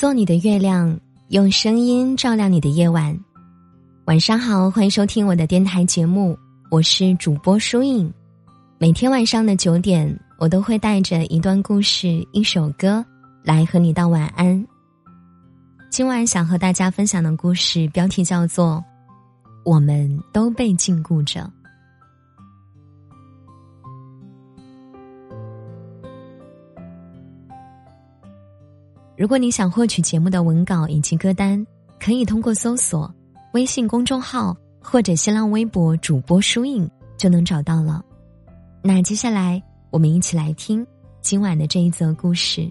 做你的月亮，用声音照亮你的夜晚。晚上好，欢迎收听我的电台节目，我是主播舒影。每天晚上的九点，我都会带着一段故事、一首歌来和你道晚安。今晚想和大家分享的故事标题叫做《我们都被禁锢着》。如果你想获取节目的文稿以及歌单，可以通过搜索微信公众号或者新浪微博主播书影就能找到了。那接下来我们一起来听今晚的这一则故事。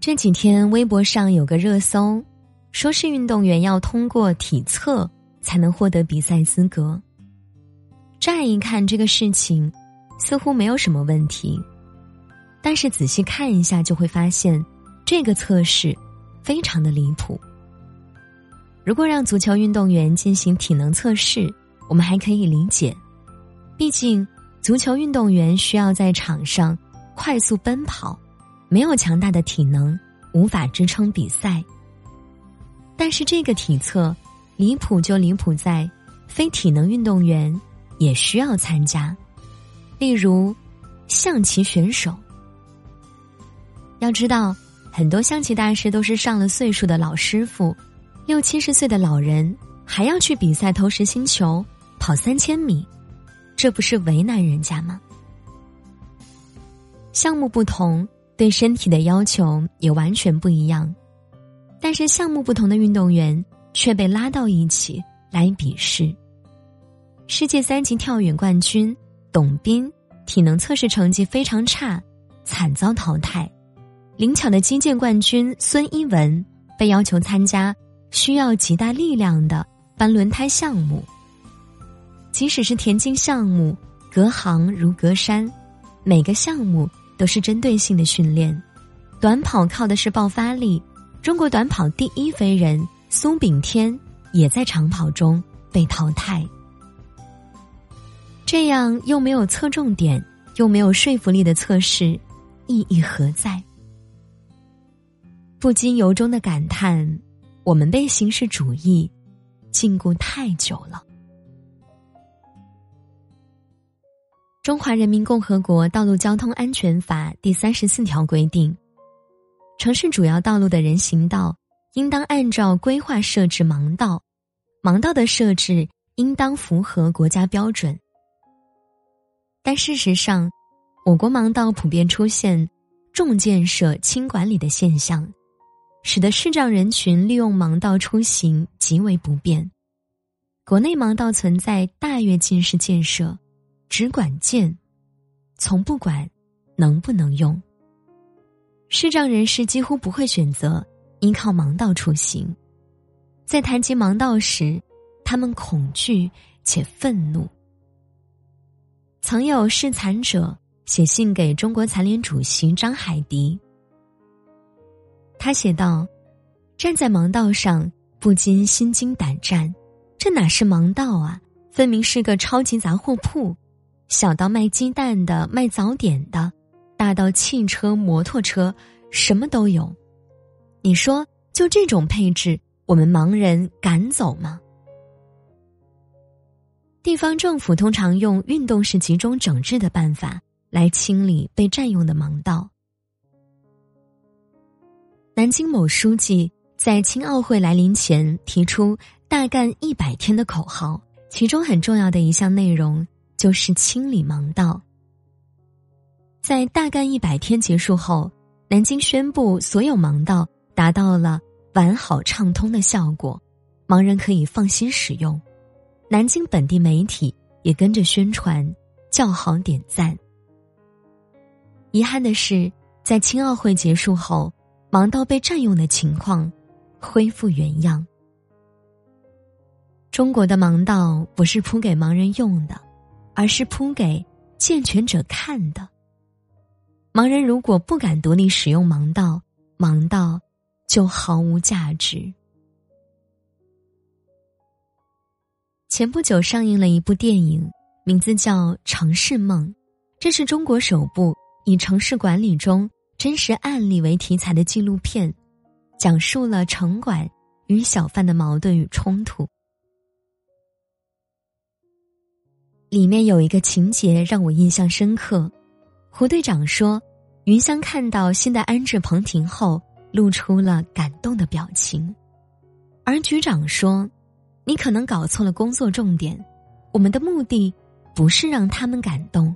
这几天微博上有个热搜，说是运动员要通过体测才能获得比赛资格。乍一看，这个事情似乎没有什么问题，但是仔细看一下，就会发现这个测试非常的离谱。如果让足球运动员进行体能测试，我们还可以理解，毕竟足球运动员需要在场上快速奔跑，没有强大的体能，无法支撑比赛。但是这个体测离谱就离谱在非体能运动员。也需要参加，例如象棋选手。要知道，很多象棋大师都是上了岁数的老师傅，六七十岁的老人还要去比赛投石星球、跑三千米，这不是为难人家吗？项目不同，对身体的要求也完全不一样，但是项目不同的运动员却被拉到一起来比试。世界三级跳远冠军董斌体能测试成绩非常差，惨遭淘汰。灵巧的击剑冠军孙一文被要求参加需要极大力量的搬轮胎项目。即使是田径项目，隔行如隔山，每个项目都是针对性的训练。短跑靠的是爆发力，中国短跑第一飞人苏炳添也在长跑中被淘汰。这样又没有侧重点，又没有说服力的测试，意义何在？不禁由衷的感叹：我们被形式主义禁锢太久了。《中华人民共和国道路交通安全法》第三十四条规定，城市主要道路的人行道应当按照规划设置盲道，盲道的设置应当符合国家标准。但事实上，我国盲道普遍出现重建设轻管理的现象，使得视障人群利用盲道出行极为不便。国内盲道存在大跃进式建设，只管建，从不管能不能用。视障人士几乎不会选择依靠盲道出行，在谈及盲道时，他们恐惧且愤怒。曾有视残者写信给中国残联主席张海迪，他写道：“站在盲道上，不禁心惊胆战。这哪是盲道啊？分明是个超级杂货铺，小到卖鸡蛋的、卖早点的，大到汽车、摩托车，什么都有。你说，就这种配置，我们盲人敢走吗？”地方政府通常用运动式集中整治的办法来清理被占用的盲道。南京某书记在青奥会来临前提出“大干一百天”的口号，其中很重要的一项内容就是清理盲道。在“大干一百天”结束后，南京宣布所有盲道达到了完好畅通的效果，盲人可以放心使用。南京本地媒体也跟着宣传、叫好、点赞。遗憾的是，在青奥会结束后，盲道被占用的情况恢复原样。中国的盲道不是铺给盲人用的，而是铺给健全者看的。盲人如果不敢独立使用盲道，盲道就毫无价值。前不久上映了一部电影，名字叫《城市梦》，这是中国首部以城市管理中真实案例为题材的纪录片，讲述了城管与小贩的矛盾与冲突。里面有一个情节让我印象深刻，胡队长说，云香看到新的安置棚亭后，露出了感动的表情，而局长说，你可能搞错了工作重点，我们的目的。不是让他们感动，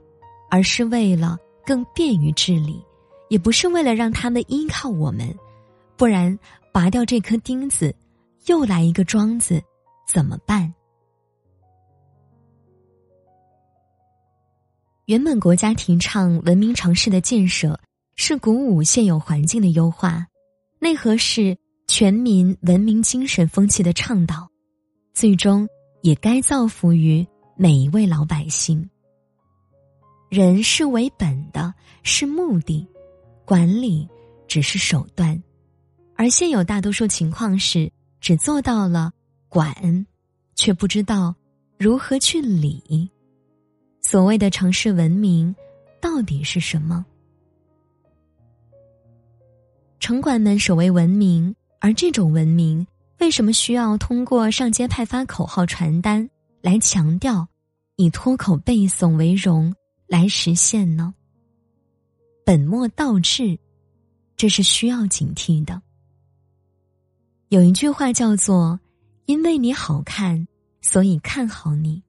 而是为了更便于治理，也不是为了让他们依靠我们，不然拔掉这颗钉子，又来一个桩子，怎么办？原本国家提倡文明城市的建设，是鼓舞现有环境的优化，内核是全民文明精神风气的倡导，最终也该造福于。每一位老百姓，人是为本的，是目的，管理只是手段，而现有大多数情况是只做到了管，却不知道如何去理。所谓的城市文明，到底是什么？城管们守卫文明，而这种文明为什么需要通过上街派发口号传单？来强调，以脱口背诵为荣来实现呢？本末倒置，这是需要警惕的。有一句话叫做“因为你好看，所以看好你”。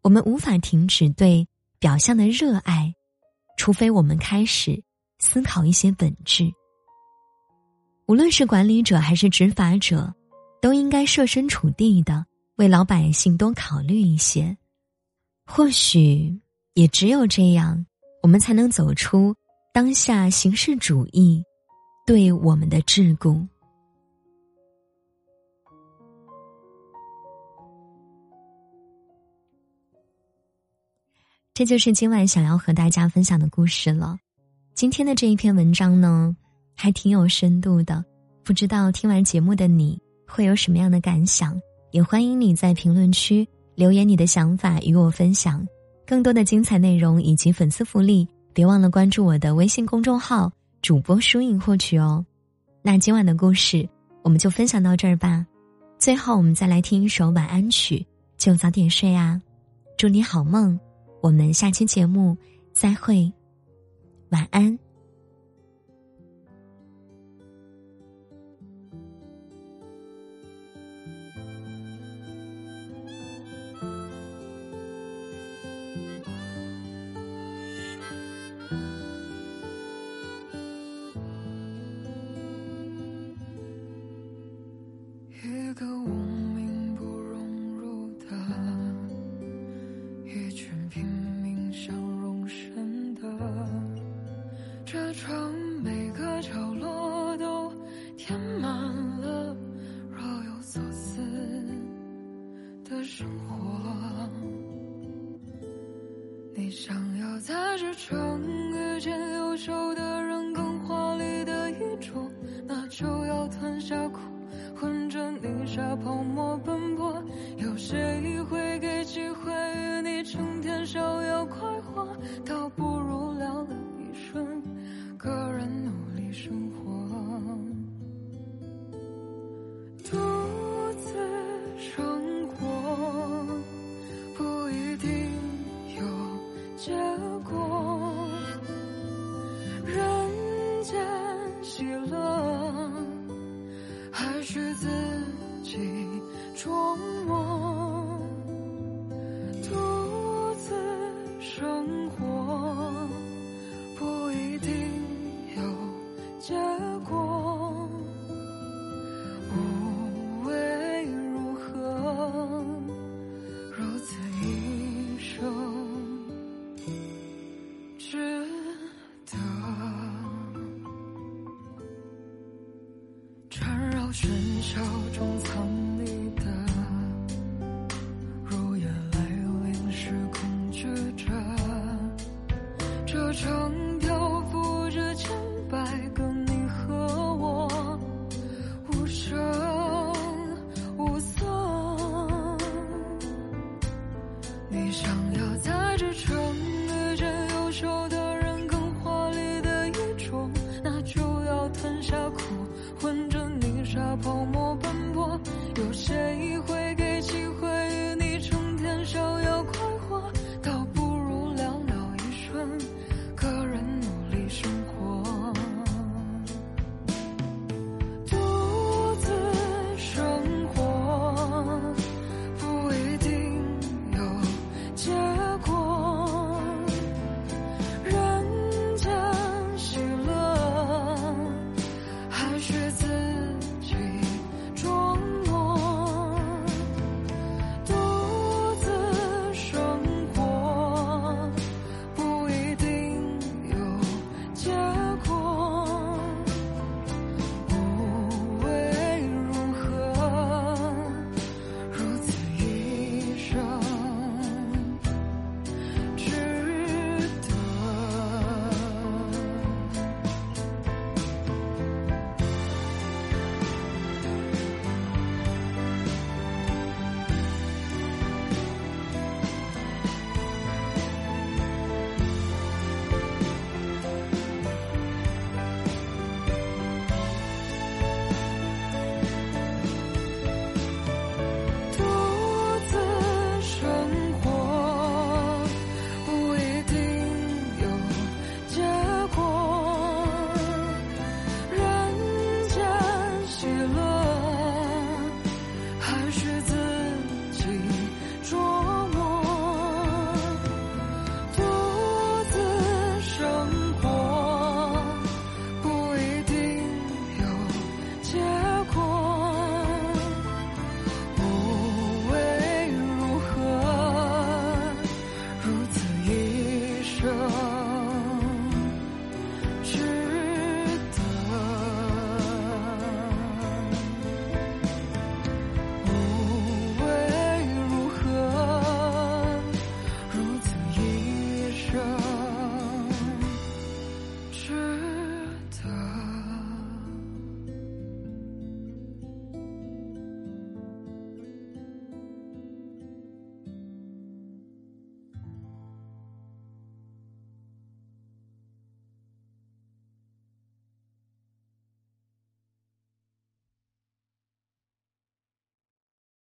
我们无法停止对表象的热爱，除非我们开始思考一些本质。无论是管理者还是执法者，都应该设身处地的。为老百姓多考虑一些，或许也只有这样，我们才能走出当下形式主义对我们的桎梏。这就是今晚想要和大家分享的故事了。今天的这一篇文章呢，还挺有深度的，不知道听完节目的你会有什么样的感想？也欢迎你在评论区留言你的想法与我分享，更多的精彩内容以及粉丝福利，别忘了关注我的微信公众号“主播书影”获取哦。那今晚的故事我们就分享到这儿吧，最后我们再来听一首晚安曲，就早点睡啊，祝你好梦，我们下期节目再会，晚安。一个无名不融入的，一群拼命想容身的，这城每个角落都填满了若有所思的生活。你想要在这城？奔波。有谁会给机会与你成天逍遥快活？倒不如聊了一瞬，个人努力生活，独自生活。不一定有。结果，人间喜乐，还需自己琢磨。